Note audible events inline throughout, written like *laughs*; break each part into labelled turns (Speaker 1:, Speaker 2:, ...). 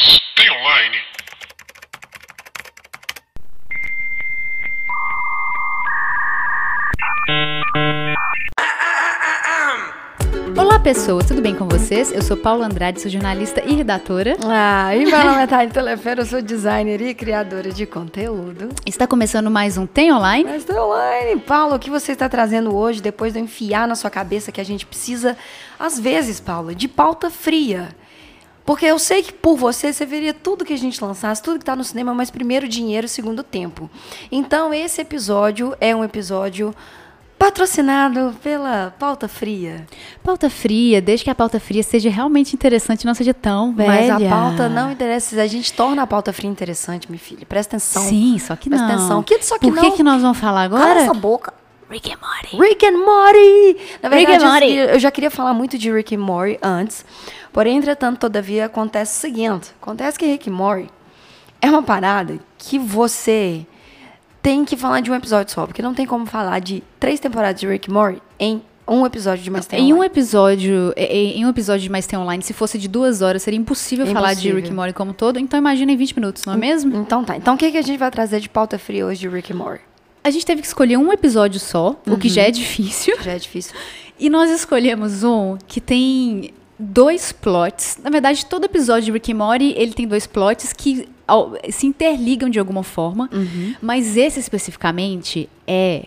Speaker 1: Tem online?
Speaker 2: Olá, pessoas, tudo bem com vocês? Eu sou Paula Andrade, sou jornalista e redatora.
Speaker 3: Ah, e meu nome é Thaís Telefero, eu sou designer e criadora de conteúdo.
Speaker 2: Está começando mais um Tem Online.
Speaker 3: Mas tô online. Paulo, o que você está trazendo hoje, depois de eu enfiar na sua cabeça que a gente precisa, às vezes, Paula, de pauta fria? Porque eu sei que por você, você veria tudo que a gente lançasse, tudo que está no cinema, mas primeiro dinheiro, segundo tempo. Então, esse episódio é um episódio patrocinado pela Pauta Fria.
Speaker 2: Pauta fria, desde que a pauta fria seja realmente interessante, não seja tão velha.
Speaker 3: Mas a pauta não interessa. A gente torna a pauta fria interessante, minha filha. Presta atenção.
Speaker 2: Sim, só que
Speaker 3: Presta
Speaker 2: não.
Speaker 3: atenção. Que- só que
Speaker 2: Por que,
Speaker 3: não?
Speaker 2: que nós vamos falar
Speaker 3: Cala
Speaker 2: agora?
Speaker 3: essa boca.
Speaker 2: Rick and Morty.
Speaker 3: Rick and Morty! Na
Speaker 2: Rick
Speaker 3: verdade,
Speaker 2: and Morty.
Speaker 3: eu já queria falar muito de Rick and Morty antes. Porém, entretanto, todavia, acontece o seguinte. Acontece que Rick Morty é uma parada que você tem que falar de um episódio só. Porque não tem como falar de três temporadas de Rick Morty em um episódio de Mais Tem
Speaker 2: Em um
Speaker 3: Online.
Speaker 2: episódio, em em um episódio de Mais Tem Online, se fosse de duas horas, seria impossível
Speaker 3: É
Speaker 2: falar de. Rick Morty como todo. Então imagina em 20 minutos, não é mesmo?
Speaker 3: Então tá. Então o que, que a gente vai trazer de pauta fria hoje de Rick Morty?
Speaker 2: A gente teve que escolher um episódio só, o que
Speaker 3: Uhum.
Speaker 2: já é difícil.
Speaker 3: Já é difícil. *laughs*
Speaker 2: E nós escolhemos um que tem dois plots. Na verdade, todo episódio de Rick and Morty, ele tem dois plots que ao- se interligam de alguma forma.
Speaker 3: Uhum.
Speaker 2: Mas esse especificamente é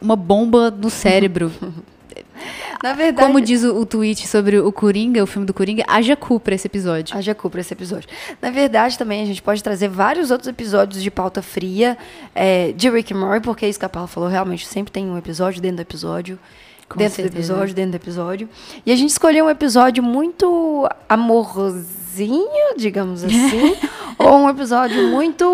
Speaker 2: uma bomba no cérebro. *laughs*
Speaker 3: Na verdade...
Speaker 2: Como diz o, o tweet sobre o Coringa, o filme do Coringa, haja cu pra esse episódio.
Speaker 3: Haja cu pra esse episódio. Na verdade, também a gente pode trazer vários outros episódios de pauta fria é, de Rick and Morty, porque é isso que a Paula falou, realmente sempre tem um episódio dentro do episódio.
Speaker 2: Com
Speaker 3: dentro
Speaker 2: certeza.
Speaker 3: do episódio, dentro do episódio. E a gente escolheu um episódio muito amorzinho, digamos *laughs* assim. ou um episódio muito,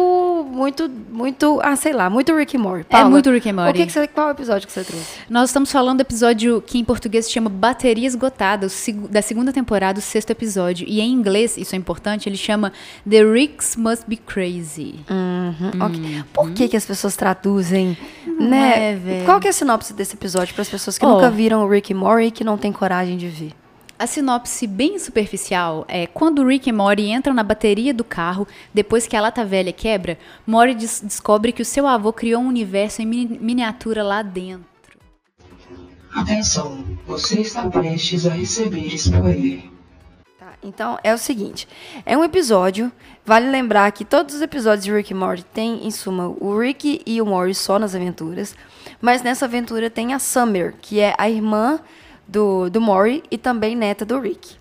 Speaker 3: muito, muito, ah, sei lá, muito Rick and Morty. Paula,
Speaker 2: muito Rick and Morty.
Speaker 3: O que que você, qual episódio que você trouxe?
Speaker 2: Nós estamos falando do episódio que em português se chama Bateria Esgotada, da segunda temporada, o sexto episódio. E em inglês, isso é importante, ele chama The Ricks Must Be Crazy.
Speaker 3: Uhum, ok. Por que, que as pessoas traduzem, né?
Speaker 2: é.
Speaker 3: Qual que é a sinopse desse episódio para as pessoas que
Speaker 2: Ó.
Speaker 3: nunca viram o Rick e Morty e que não têm coragem de ver?
Speaker 2: A sinopse bem superficial é quando Rick e Morty entram na bateria do carro, depois que a lata velha quebra, Morty des- descobre que o seu avô criou um universo em mini- miniatura lá dentro.
Speaker 4: Atenção, você está prestes a receber spoiler.
Speaker 3: Tá, então é o seguinte, é um episódio, vale lembrar que todos os episódios de Rick e Morty têm, em suma, o Rick e o Morty só nas aventuras, mas nessa aventura tem a Summer, que é a irmã do, do Morty e também neta do Rick.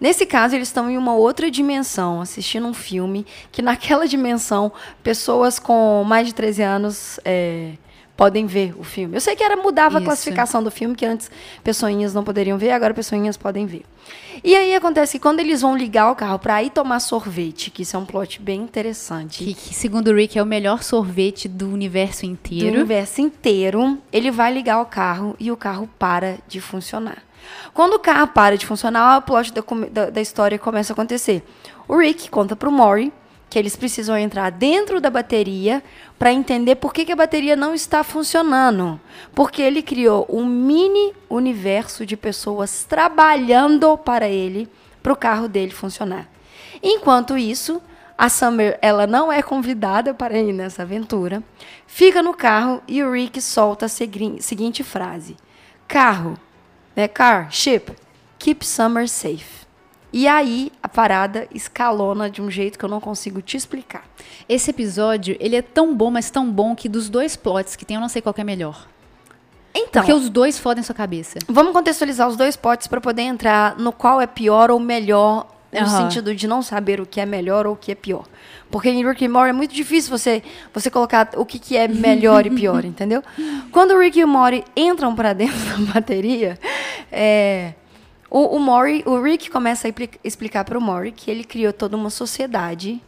Speaker 3: Nesse caso, eles estão em uma outra dimensão, assistindo um filme, que naquela *laughs* dimensão, pessoas com mais de 13 anos é, podem ver o filme. Eu sei que era mudava a
Speaker 2: Isso.
Speaker 3: classificação do filme, que antes pessoinhas não poderiam ver, agora pessoinhas podem ver. E aí acontece que quando eles vão ligar o carro para ir tomar sorvete, que isso é um plot bem interessante.
Speaker 2: Que, que, segundo o Rick, é o melhor sorvete do universo
Speaker 3: do
Speaker 2: inteiro.
Speaker 3: universo inteiro, ele vai ligar o carro e o carro para de funcionar. Quando o carro para de funcionar, o plot da, da- da história começa a acontecer. O Rick conta pro Mori que eles precisam entrar dentro da bateria para entender por que, que a bateria não está funcionando. Porque ele criou um mini universo de pessoas trabalhando para ele, para o carro dele funcionar. Enquanto isso, a Summer, ela não é convidada para ir nessa aventura, fica no carro e o Rick solta a segui- seguinte frase: Carro, né, car, ship, keep Summer safe. E aí a parada escalona de um jeito que eu não consigo te explicar.
Speaker 2: Esse episódio, ele é tão bom, mas tão bom que dos dois plots que tem, eu não sei qual que é melhor.
Speaker 3: Então,
Speaker 2: Porque os dois fodem sua cabeça.
Speaker 3: vamos contextualizar os dois potes para poder entrar no qual é pior ou melhor, no sentido de não saber o que é melhor ou o que é pior. Porque em Rick and Morty é muito difícil você, você colocar o que, que é melhor e pior, *laughs* entendeu? Quando o Rick e o Morty entram para dentro *laughs* da bateria, é, o, o, Morty, o Rick começa a expli- explicar para o Morty que ele criou toda uma sociedade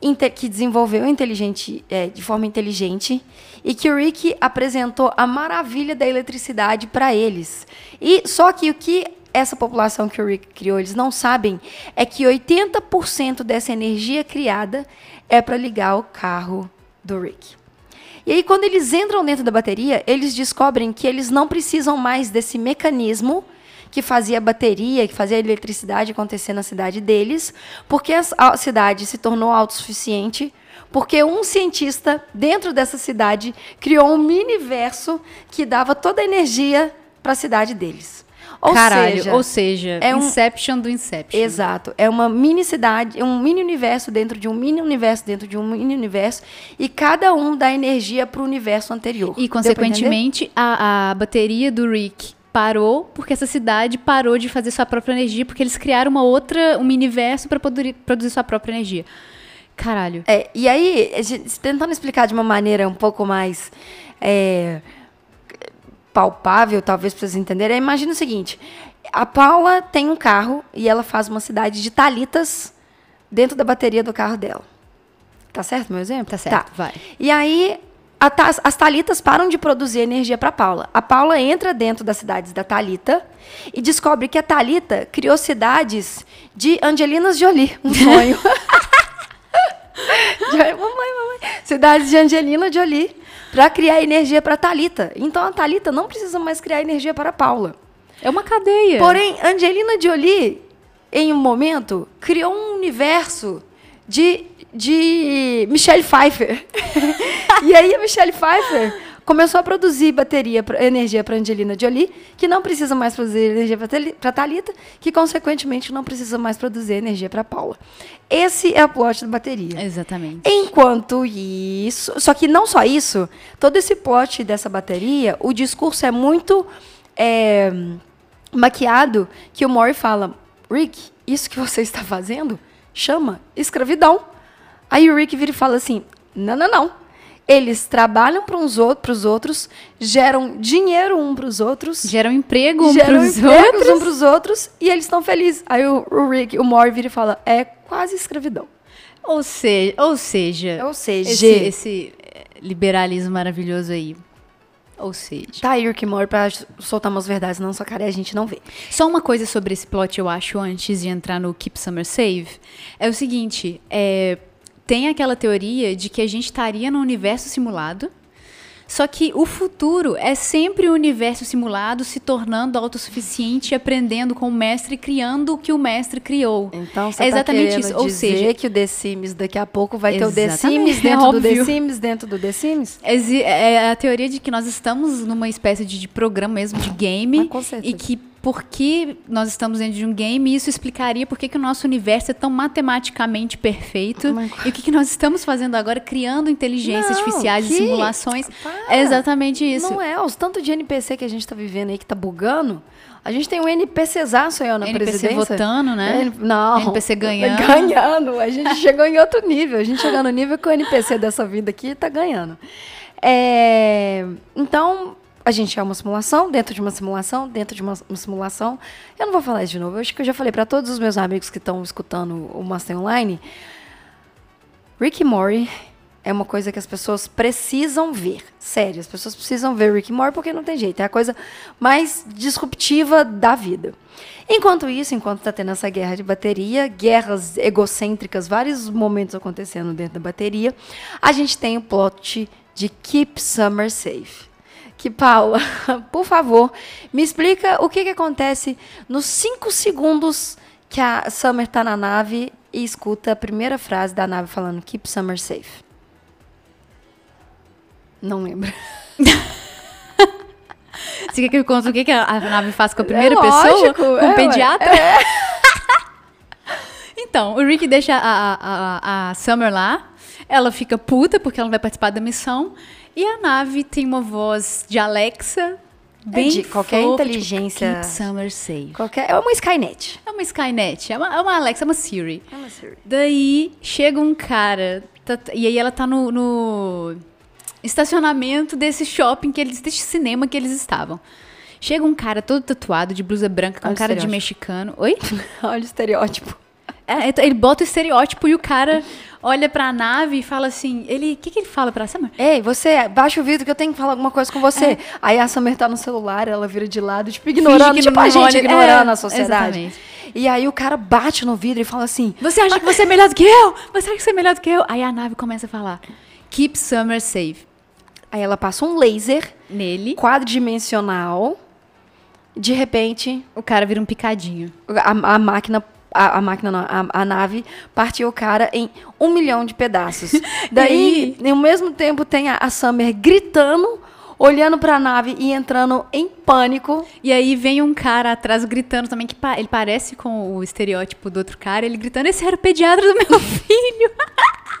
Speaker 3: inte- que desenvolveu inteligente, é, de forma inteligente e que o Rick apresentou a maravilha da eletricidade para eles. E só que o que essa população que o Rick criou, eles não sabem é que 80% dessa energia criada é para ligar o carro do Rick. E aí, quando eles entram dentro da bateria, eles descobrem que eles não precisam mais desse mecanismo que fazia bateria, que fazia eletricidade acontecer na cidade deles, porque a, cidade se tornou autossuficiente, porque um cientista dentro dessa cidade criou um mini-verso que dava toda a energia para a cidade deles. Ou
Speaker 2: Caralho,
Speaker 3: seja,
Speaker 2: ou seja,
Speaker 3: é um-
Speaker 2: Inception do Inception.
Speaker 3: Exato. É uma mini cidade, é um mini universo dentro de um mini universo dentro de um mini universo. E cada um dá energia para o universo anterior.
Speaker 2: E, consequentemente, a, a bateria do Rick parou porque essa cidade parou de fazer sua própria energia porque eles criaram uma outra, um universo para produzir sua própria energia. Caralho.
Speaker 3: É, e aí, gente- tentando explicar de uma maneira um pouco mais é, palpável, talvez para vocês entenderem, imagina o seguinte: a Paula tem um carro e ela faz uma cidade de talitas dentro da bateria do carro dela. Tá certo meu exemplo?
Speaker 2: Tá certo, vai.
Speaker 3: E aí, as talitas param de produzir energia para Paula. A Paula entra dentro das cidades da Talita e descobre que a Talita criou cidades de Angelinas Jolie, um *laughs* sonho. *laughs* Mamãe, mamãe. Cidades de Angelina Jolie para criar energia para Talita. Então a Talita não precisa mais criar energia para Paula.
Speaker 2: É uma cadeia.
Speaker 3: Porém, Angelina Jolie, em um momento, criou um universo de, de Michelle Pfeiffer. *laughs* e aí a Michelle Pfeiffer começou a produzir bateria, energia para Angelina Jolie, que não precisa mais produzir energia para Talita, que consequentemente não precisa mais produzir energia para Paula. Esse é o plot da bateria.
Speaker 2: Exatamente.
Speaker 3: Enquanto isso, só que não só isso, todo esse plot dessa bateria, o discurso é muito é, maquiado que o Mori fala, Rick, isso que você está fazendo chama escravidão. Aí o Rick vira e fala assim, não, não, não. Eles trabalham para os outros, geram dinheiro um para os outros,
Speaker 2: Geram emprego um
Speaker 3: geram
Speaker 2: pros outros.
Speaker 3: um para os outros e eles estão felizes. Aí o, o Rick, o Mori vira e fala, é quase escravidão.
Speaker 2: Ou seja, ou seja,
Speaker 3: Ou seja,
Speaker 2: esse, esse eh, liberalismo maravilhoso aí. Ou seja,
Speaker 3: Tá aí o Rick Morty pra soltar umas verdades na nossa cara e a gente não vê.
Speaker 2: Só uma coisa sobre esse plot, eu acho, antes de entrar no Keep Summer Save. É o seguinte, é, tem aquela teoria de que a gente estaria num universo simulado, só que o futuro é sempre o universo simulado se tornando autossuficiente, aprendendo com o mestre, e criando o que o mestre criou.
Speaker 3: Então você
Speaker 2: é exatamente
Speaker 3: tá
Speaker 2: isso.
Speaker 3: querendo
Speaker 2: Ou
Speaker 3: dizer
Speaker 2: seja,
Speaker 3: que o The Sims daqui a pouco vai ter o The Sims dentro
Speaker 2: é
Speaker 3: do The. Sims dentro do The Sims?
Speaker 2: É a teoria de que nós estamos numa espécie de, de programa mesmo, de game.
Speaker 3: Mas com certeza.
Speaker 2: E que porque nós estamos dentro de um game, isso explicaria por que, que o nosso universo é tão matematicamente perfeito.
Speaker 3: Mas-
Speaker 2: E o que, que nós estamos fazendo agora, criando inteligências
Speaker 3: Não,
Speaker 2: artificiais
Speaker 3: que-
Speaker 2: e simulações.
Speaker 3: Para.
Speaker 2: É exatamente isso.
Speaker 3: Não é, os tanto de NPC que a gente tá vivendo aí que tá bugando. A gente tem um NPCzaço aí ó, na
Speaker 2: NPC
Speaker 3: presidência.
Speaker 2: votando, né?
Speaker 3: N- Não.
Speaker 2: NPC ganhando.
Speaker 3: Ganhando. A gente *laughs* chegou em outro nível. A gente chegou no nível que o NPC dessa vida aqui tá ganhando. É, Então, a gente é uma simulação, dentro de uma simulação, dentro de uma, simulação. Eu não vou falar isso de novo. Eu acho que eu já falei para todos os meus amigos que estão escutando o Master Online. Rick Morty é uma coisa que as pessoas precisam ver. Sério, as pessoas precisam ver Rick Morty porque não tem jeito. É a coisa mais disruptiva da vida. Enquanto isso, enquanto está tendo essa guerra de bateria, guerras egocêntricas, vários momentos acontecendo dentro da bateria, a gente tem o plot de Keep Summer Safe. Que, Paula, *laughs* por favor, me explica o que, que acontece nos cinco segundos que a Summer tá na nave e escuta a primeira frase da nave falando Keep Summer Safe. Não lembro. *laughs*
Speaker 2: Você quer que eu conte o que, que a, nave faz com a primeira
Speaker 3: É
Speaker 2: pessoa?
Speaker 3: lógico,
Speaker 2: Com
Speaker 3: é,
Speaker 2: o *laughs* pediatra? então, o Rick deixa a, a, a, a Summer lá. Ela fica puta porque ela não vai participar da missão. E a nave tem uma voz de Alexa bem
Speaker 3: É de qualquer
Speaker 2: fofa,
Speaker 3: inteligência-
Speaker 2: Tipo, Summer safe.
Speaker 3: Qualquer, é uma Skynet.
Speaker 2: É uma Skynet, é uma, é uma Alexa, é uma Siri.
Speaker 3: É uma Siri.
Speaker 2: Daí chega um cara, tá- e aí ela tá no, no estacionamento desse shopping, que eles, desse cinema que eles estavam. Chega um cara todo tatuado, de blusa branca, com
Speaker 3: Olha
Speaker 2: cara de mexicano. Oi? *laughs*
Speaker 3: Olha o estereótipo.
Speaker 2: É, então ele bota o estereótipo e o cara *laughs* olha pra nave e fala assim. Ele. O que, que ele fala pra Summer?
Speaker 3: Ei, você, baixa o vidro que eu tenho que falar alguma coisa com você. Aí a Summer tá no celular, ela vira de lado, tipo, ignorando,
Speaker 2: que
Speaker 3: tipo a gente
Speaker 2: olha.
Speaker 3: ignorando
Speaker 2: É,
Speaker 3: a sociedade.
Speaker 2: exatamente.
Speaker 3: E aí o cara bate no vidro e fala assim,
Speaker 2: Você acha que você é melhor do que eu? Você acha que você é melhor do que eu? Aí a nave começa a falar: Keep Summer safe.
Speaker 3: aí ela passa um laser
Speaker 2: Nele.
Speaker 3: quadridimensional De repente,
Speaker 2: O cara vira um picadinho.
Speaker 3: a, a máquina. A, a máquina não, a, a nave partiu o cara em um milhão de pedaços. *laughs* Daí, ao mesmo tempo, tem a, a Summer gritando, olhando pra nave e entrando em pânico.
Speaker 2: E aí vem um cara atrás gritando também, que pa- ele parece com o estereótipo do outro cara, ele gritando, esse era o pediatra do meu *laughs* filho.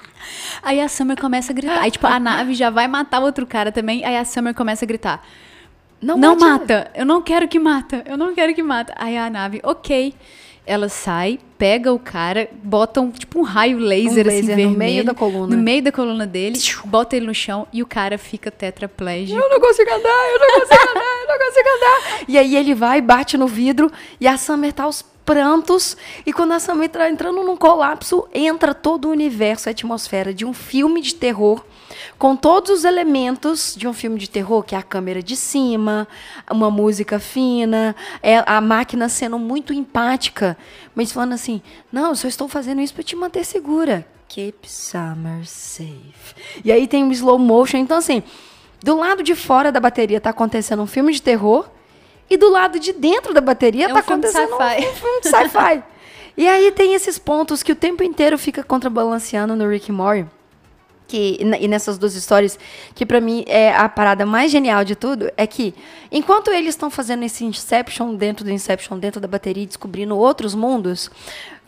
Speaker 2: *laughs* aí a Summer começa a gritar. Aí, tipo, a nave já vai matar o outro cara também. Aí a Summer começa a gritar.
Speaker 3: Não,
Speaker 2: Não, mata, eu não quero que mata, eu não quero que mata. Aí a nave, ok. Ela sai, pega o cara, bota um, tipo um raio laser,
Speaker 3: Um
Speaker 2: assim,
Speaker 3: laser no
Speaker 2: vermelho.
Speaker 3: meio da coluna.
Speaker 2: No meio da coluna dele, bota ele no chão e o cara fica tetraplégico.
Speaker 3: Eu não consigo andar, eu não consigo andar, eu não consigo andar. E aí ele vai, bate no vidro e a Summer tá aos prantos. E quando a Summer tá entrando num colapso, entra todo o universo, a atmosfera de um filme de terror. Com todos os elementos de um filme de terror, que é a câmera de cima, uma música fina, é a máquina sendo muito empática, mas falando assim: não, eu só estou fazendo isso para te manter segura. Keep Summer safe. E aí tem um slow motion. Então, assim, do lado de fora da bateria tá acontecendo um filme de terror. E do lado de dentro da bateria
Speaker 2: É um
Speaker 3: tá acontecendo um filme de sci-fi. *laughs* e aí tem esses pontos que o tempo inteiro fica contrabalanceando no Rick Morty. Que, e nessas duas histórias, que pra mim é a parada mais genial de tudo, é que enquanto eles estão fazendo esse Inception dentro do Inception, dentro da bateria, descobrindo outros mundos,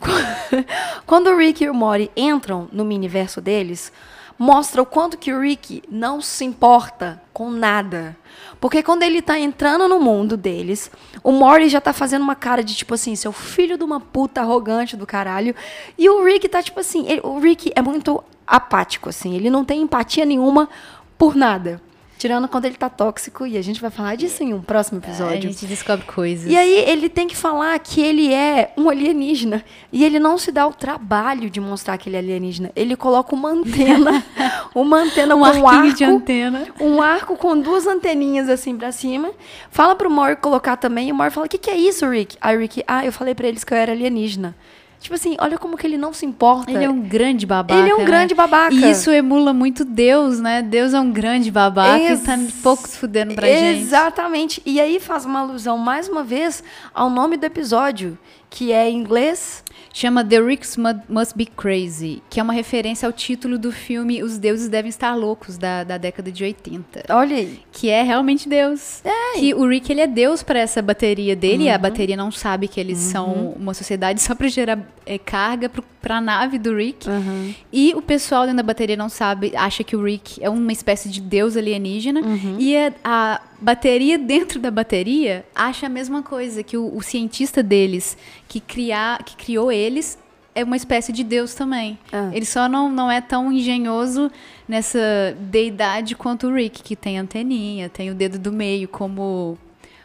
Speaker 3: *laughs* quando o Rick e o Morty entram no miniverso deles, mostra o quanto que o Rick não se importa com nada. Porque quando ele tá entrando no mundo deles, o Morty já tá fazendo uma cara de tipo assim, seu filho de uma puta arrogante do caralho. E o Rick tá tipo assim, ele- o Rick é muito apático, assim, ele não tem empatia nenhuma por nada. Tirando quando ele tá tóxico, e a gente vai falar disso em um próximo
Speaker 2: A
Speaker 3: episódio.
Speaker 2: gente descobre coisas.
Speaker 3: E aí ele tem que falar que ele é um alienígena. E ele não se dá o trabalho de mostrar que ele é alienígena. Ele coloca uma antena, *laughs* uma antena
Speaker 2: um
Speaker 3: com um
Speaker 2: arquinho de
Speaker 3: arco,
Speaker 2: antena.
Speaker 3: um arco com duas anteninhas assim pra cima. Fala pro Mor colocar também. E o Mor fala: "O que que é isso, Rick?" Aí o Rick: "Ah, eu falei pra eles que eu era alienígena." Tipo assim, olha como que ele não se importa.
Speaker 2: Ele é um grande babaca.
Speaker 3: Ele é um
Speaker 2: né?
Speaker 3: grande babaca.
Speaker 2: E isso emula muito Deus, né? Deus é um grande babaca
Speaker 3: Ex-
Speaker 2: e tá pouco se fudendo pra gente.
Speaker 3: Exatamente. E aí faz uma alusão, mais uma vez, ao nome do episódio, que é em inglês
Speaker 2: Chama The Ricks Mu- Must Be Crazy, que é uma referência ao título do filme Os Deuses Devem Estar Loucos, da, da década de 80.
Speaker 3: Olha aí.
Speaker 2: Que é realmente Deus. Que o Rick, ele é Deus pra essa bateria dele, e a bateria não sabe que eles são uma sociedade só pra gerar é, carga pro, pra nave do Rick. E o pessoal dentro da bateria não sabe, acha que o Rick é uma espécie de deus alienígena. E a, a bateria *laughs* dentro da bateria acha a mesma coisa, que o, o cientista deles, que, criar, que criou eles, é uma espécie de deus também.
Speaker 3: Ah.
Speaker 2: Ele só não, não é tão engenhoso nessa deidade quanto o Rick, que tem anteninha, tem o dedo do meio como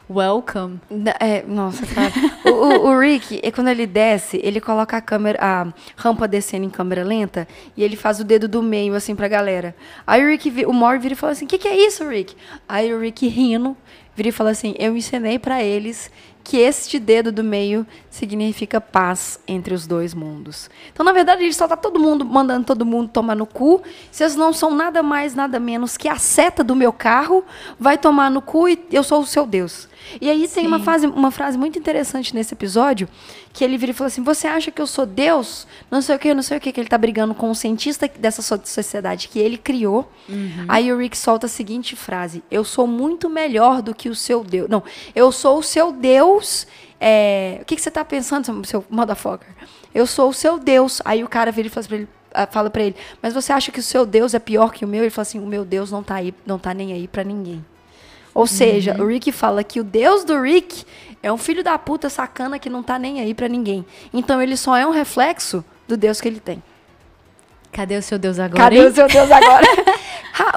Speaker 2: welcome.
Speaker 3: É, nossa, cara. o, o- o Rick, é quando ele desce, ele coloca a câmera, a rampa descendo em câmera lenta e ele faz o dedo do meio, assim, pra galera. Aí o Rick, o Mor vira e fala assim: o que, que é isso, Rick? Aí o Rick rindo, vira e fala assim: eu ensinei pra eles que este dedo do meio significa paz entre os dois mundos. Então, na verdade, ele só tá todo mundo mandando todo mundo tomar no cu. Vocês não são nada mais, nada menos que a seta do meu carro vai tomar no cu e eu sou o seu Deus. E aí tem uma, fase, uma frase muito interessante nesse episódio, que ele vira e fala assim, você acha que eu sou Deus? Não sei o que, não sei o que, que ele tá brigando com um cientista dessa so- sociedade que ele criou. Aí o Rick solta a seguinte frase, eu sou muito melhor do que o seu Deus. Não, eu sou o seu Deus... é, o que, que você tá pensando, seu, motherfucker? Eu sou o seu Deus. Aí o cara vira e fala pra ele, ah, fala pra ele, mas você acha que o seu Deus é pior que o meu? Ele fala assim, o meu Deus não tá aí, não tá nem aí pra ninguém. Ou seja, o Rick fala que o Deus do Rick é um filho da puta sacana que não tá nem aí pra ninguém. Então ele só é um reflexo do Deus que ele tem.
Speaker 2: Cadê o seu Deus agora?
Speaker 3: Cadê
Speaker 2: hein?
Speaker 3: o seu Deus agora? *laughs*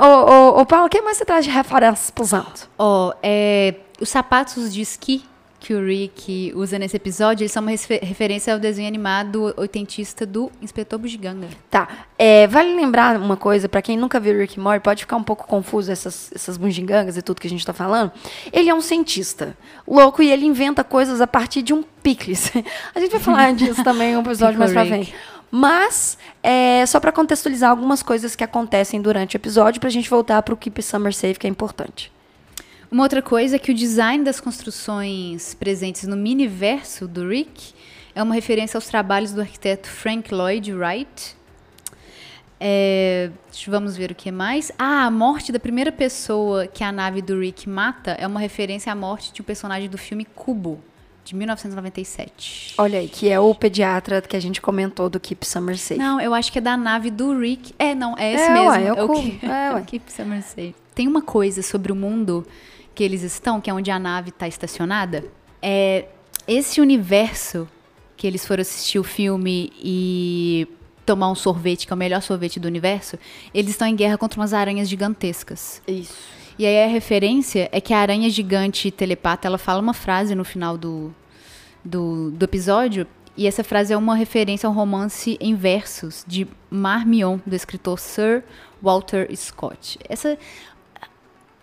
Speaker 3: Ô, ô, ô, Paulo, o que mais você traz de referências pros anos?
Speaker 2: Ó, é, os sapatos de esqui que o Rick usa nesse episódio, eles são uma refer- referência ao desenho animado oitentista do Inspetor Bugiganga.
Speaker 3: Tá, é, vale lembrar uma coisa, pra quem nunca viu Rick Morty, pode ficar um pouco confuso essas, essas bungigangas e tudo que a gente tá falando. Ele é um cientista louco e ele inventa coisas a partir de um picles. *laughs* A gente vai falar disso também em um episódio mais pra frente. Mas, é, só pra contextualizar algumas coisas que acontecem durante o episódio, pra gente voltar pro Keep Summer Safe, que é importante.
Speaker 2: Uma outra coisa é que o design das construções presentes no miniverso do Rick é uma referência aos trabalhos do arquiteto Frank Lloyd Wright. É, vamos ver o que mais. Ah, a morte da primeira pessoa que a nave do Rick mata é uma referência à morte de um personagem do filme Cubo, de 1997.
Speaker 3: Olha aí, que é o pediatra que a gente comentou do Keep Summer Safe.
Speaker 2: Não, eu acho que é da nave do Rick. É, não, é esse
Speaker 3: É,
Speaker 2: mesmo.
Speaker 3: ué, é o É,
Speaker 2: o *laughs* Keep Summer Safe. Tem uma coisa sobre o mundo que eles estão, que é onde a nave está estacionada. É esse universo que eles foram assistir o filme e tomar um sorvete, que é o melhor sorvete do universo, eles estão em guerra contra umas aranhas gigantescas.
Speaker 3: Isso.
Speaker 2: E aí a referência é que a aranha gigante telepata, ela fala uma frase no final do, do, do episódio, e essa frase é uma referência a um romance em versos de Marmion, do escritor Sir Walter Scott. Essa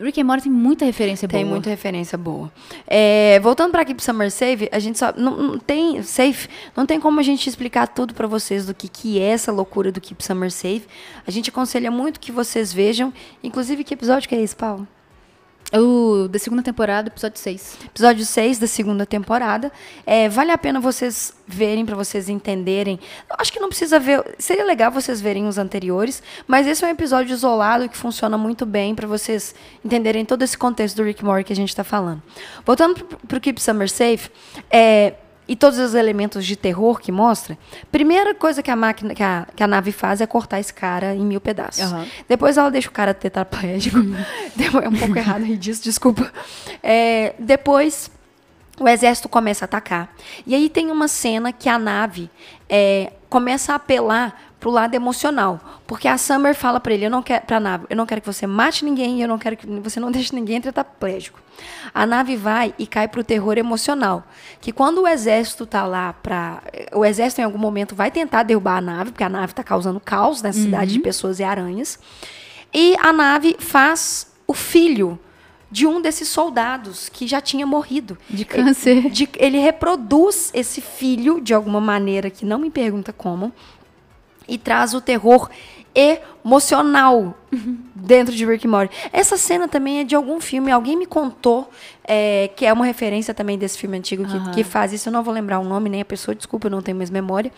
Speaker 2: Rick and Morty tem muita referência
Speaker 3: Tem
Speaker 2: boa.
Speaker 3: muita referência boa. É, voltando para Keep Summer Safe, a gente só não, não tem safe, não tem como a gente explicar tudo para vocês do que que é essa loucura do Keep Summer Safe. A gente aconselha muito que vocês vejam, inclusive que episódio que é esse, Paulo?
Speaker 2: O da segunda temporada, episódio 6.
Speaker 3: Episódio 6 da segunda temporada. É, vale a pena vocês verem, para vocês entenderem. Eu acho que não precisa ver. Seria legal vocês verem os anteriores, mas esse é um episódio isolado que funciona muito bem para vocês entenderem todo esse contexto do Rick Morty que a gente está falando. Voltando para o Keep Summer Safe, é, e todos os elementos de terror que mostra, primeira coisa que a máquina, que a, que a nave faz é cortar esse cara em mil pedaços.
Speaker 2: Aham.
Speaker 3: Depois ela deixa o cara tetraplégico. *laughs* é um pouco errado aí disso, desculpa. É, depois o exército começa a atacar. E aí tem uma cena que a nave é, começa a apelar pro lado emocional. Porque a Summer fala para ele, eu não quero, pra nave, eu não quero que você mate ninguém, eu não quero que você não *laughs* deixe ninguém tetraplégico. A nave vai e cai pro terror emocional. Que quando o exército tá lá para O exército em algum momento vai tentar derrubar a nave, porque a nave tá causando caos nessa cidade de pessoas e aranhas. E a nave faz o filho de um desses soldados que já tinha morrido.
Speaker 2: De câncer.
Speaker 3: De- ele reproduz esse filho de alguma maneira que não me pergunta como e traz o terror emocional dentro de Rick and Morty. Essa cena também é de algum filme. Alguém me contou é, que é uma referência também desse filme antigo que,
Speaker 2: Aham.
Speaker 3: que faz isso. Eu não vou lembrar o nome nem a pessoa, desculpa, eu não tenho mais memória.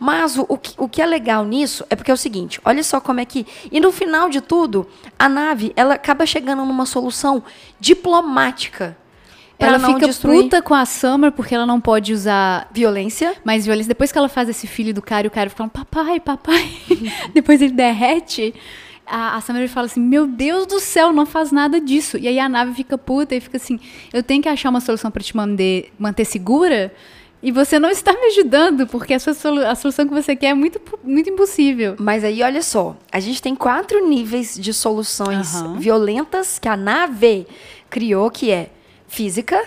Speaker 3: Mas o, o, que, o que é legal nisso é porque é o seguinte: olha só como é que. E no final de tudo, a nave ela acaba chegando numa solução diplomática.
Speaker 2: Ela fica
Speaker 3: destruir
Speaker 2: puta com a Summer porque ela não pode usar
Speaker 3: violência.
Speaker 2: mais violência. Depois que ela faz esse filho do cara e o cara fica falando, papai, papai. *laughs* Depois ele derrete. A, a Summer fala assim, meu Deus do céu, não faz nada disso. E aí a nave fica puta e fica assim, eu tenho que achar uma solução pra te manter, manter segura e você não está me ajudando, porque a, solu- a solução que você quer é muito, muito impossível.
Speaker 3: Mas aí, olha só, a gente tem quatro níveis de soluções
Speaker 2: Aham.
Speaker 3: violentas que a nave criou, que é física,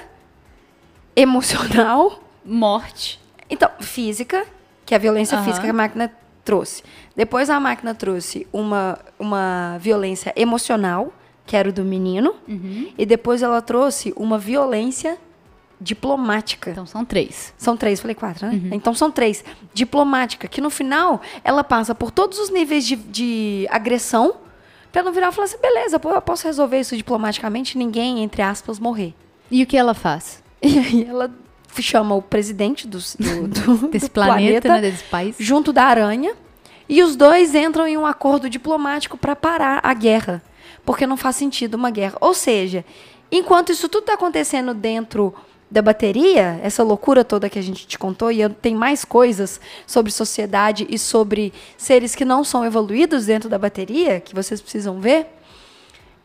Speaker 3: emocional.
Speaker 2: Morte.
Speaker 3: Então, física, que é a violência
Speaker 2: Aham.
Speaker 3: física que a máquina trouxe. Depois a máquina trouxe uma, uma violência emocional, que era o do menino.
Speaker 2: Uhum.
Speaker 3: E depois ela trouxe uma violência diplomática.
Speaker 2: Então são três.
Speaker 3: São três, falei quatro, né? Então são três. Diplomática, que no final ela passa por todos os níveis de, de agressão pra não virar e falar assim: beleza, eu posso resolver isso diplomaticamente, ninguém, entre aspas, morrer.
Speaker 2: E o que ela faz? *laughs*
Speaker 3: E aí ela chama o presidente do, *laughs* do, do-
Speaker 2: Desse
Speaker 3: do
Speaker 2: planeta, né, desse país.
Speaker 3: junto da aranha, e os dois entram em um acordo diplomático para parar a guerra, porque não faz sentido uma guerra. Ou seja, enquanto isso tudo está acontecendo dentro da bateria, essa loucura toda que a gente te contou, e tem mais coisas sobre sociedade e sobre seres que não são evoluídos dentro da bateria, que vocês precisam ver.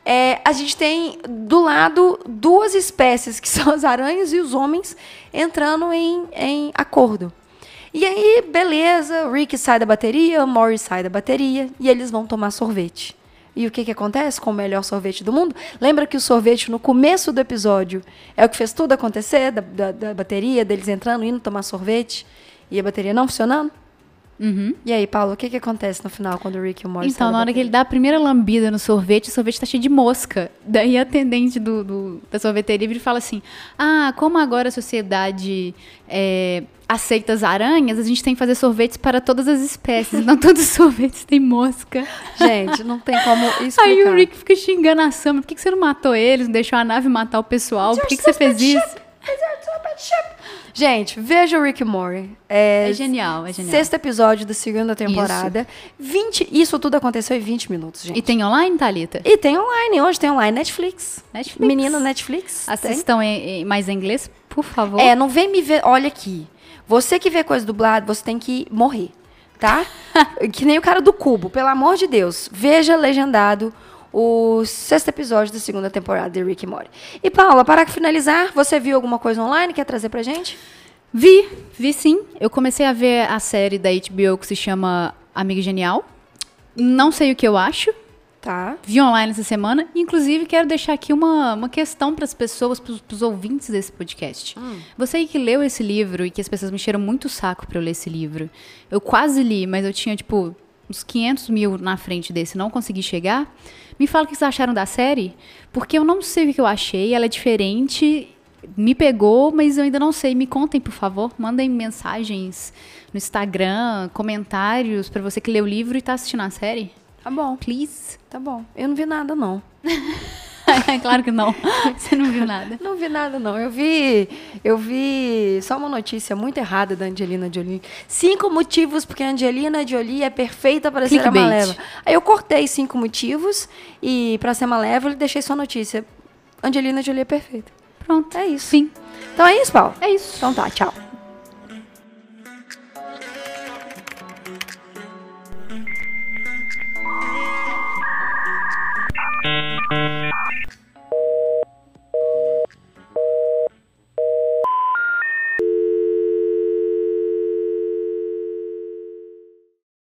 Speaker 3: É, a gente tem do lado duas espécies, que *laughs* são as aranhas e os homens, entrando em, em acordo. E aí, beleza, Rick sai da bateria, o Morris sai da bateria, e eles vão tomar sorvete. E o que, que acontece com o melhor sorvete do mundo? Lembra que o sorvete, no começo do episódio, é o que fez tudo acontecer, da, da, da bateria, deles entrando, indo tomar sorvete, e a bateria não funcionando? E aí, Paulo, o que que acontece no final quando o Rick e o Morty
Speaker 2: Então, na hora que ele dá a primeira lambida no sorvete, o sorvete tá cheio de mosca. Daí a atendente do, do- da sorveteria vira fala assim: Ah, como agora a sociedade é, aceita as aranhas, a gente tem que fazer sorvetes para todas as espécies. Não todos os sorvetes têm mosca.
Speaker 3: Gente, não tem como explicar. *laughs*
Speaker 2: Aí o Rick fica xingando a Sam. Por que, que você não matou eles? Não deixou a nave matar o pessoal? Por que, que você fez isso?
Speaker 3: Gente, veja o Rick Morty. É,
Speaker 2: É genial, é genial.
Speaker 3: Sexto episódio da segunda temporada. 20, isso tudo aconteceu em 20 minutos, gente.
Speaker 2: E tem online, Thalita?
Speaker 3: E tem online, hoje tem online, Netflix.
Speaker 2: Netflix.
Speaker 3: Menina Netflix.
Speaker 2: Assistam em, em mais em inglês, por favor.
Speaker 3: É, não vem me ver. Olha aqui. Você que vê coisa dublada, você tem que morrer, tá? *laughs* que nem o cara do cubo, pelo amor de Deus. Veja legendado o sexto episódio da segunda temporada de Rick e Morty. E Paula, para finalizar, você viu alguma coisa online? Quer trazer pra gente?
Speaker 2: Vi, vi sim. Eu comecei a ver a série da HBO que se chama Amigo Genial. Não sei o que eu acho.
Speaker 3: Tá.
Speaker 2: Vi online essa semana. Inclusive, quero deixar aqui uma, uma questão para as pessoas, para os ouvintes desse podcast. Você aí que leu esse livro e que as pessoas me encheram muito o saco para eu ler esse livro. Eu quase li, mas eu tinha, tipo, uns 500 mil na frente desse, não consegui chegar. Me fala o que vocês acharam da série, porque eu não sei o que eu achei. Ela é diferente, me pegou, mas eu ainda não sei. Me contem, por favor. Mandem mensagens no Instagram, comentários para você que leu o livro e tá assistindo a série.
Speaker 3: Tá bom,
Speaker 2: Please.
Speaker 3: tá bom. Eu não vi nada, não. *laughs* *laughs*
Speaker 2: claro que não. Você não viu nada.
Speaker 3: Não vi nada, não. Eu vi. Eu vi só uma notícia muito errada da Angelina Jolie. Cinco motivos porque a Angelina Jolie é perfeita para ser a
Speaker 2: Clickbait.
Speaker 3: Malévola. Aí eu cortei cinco motivos e para ser Malévola e deixei só a notícia. Angelina Jolie é perfeita.
Speaker 2: Pronto.
Speaker 3: É isso.
Speaker 2: Sim.
Speaker 3: Então é isso, Paulo.
Speaker 2: É isso.
Speaker 3: Então tá, tchau.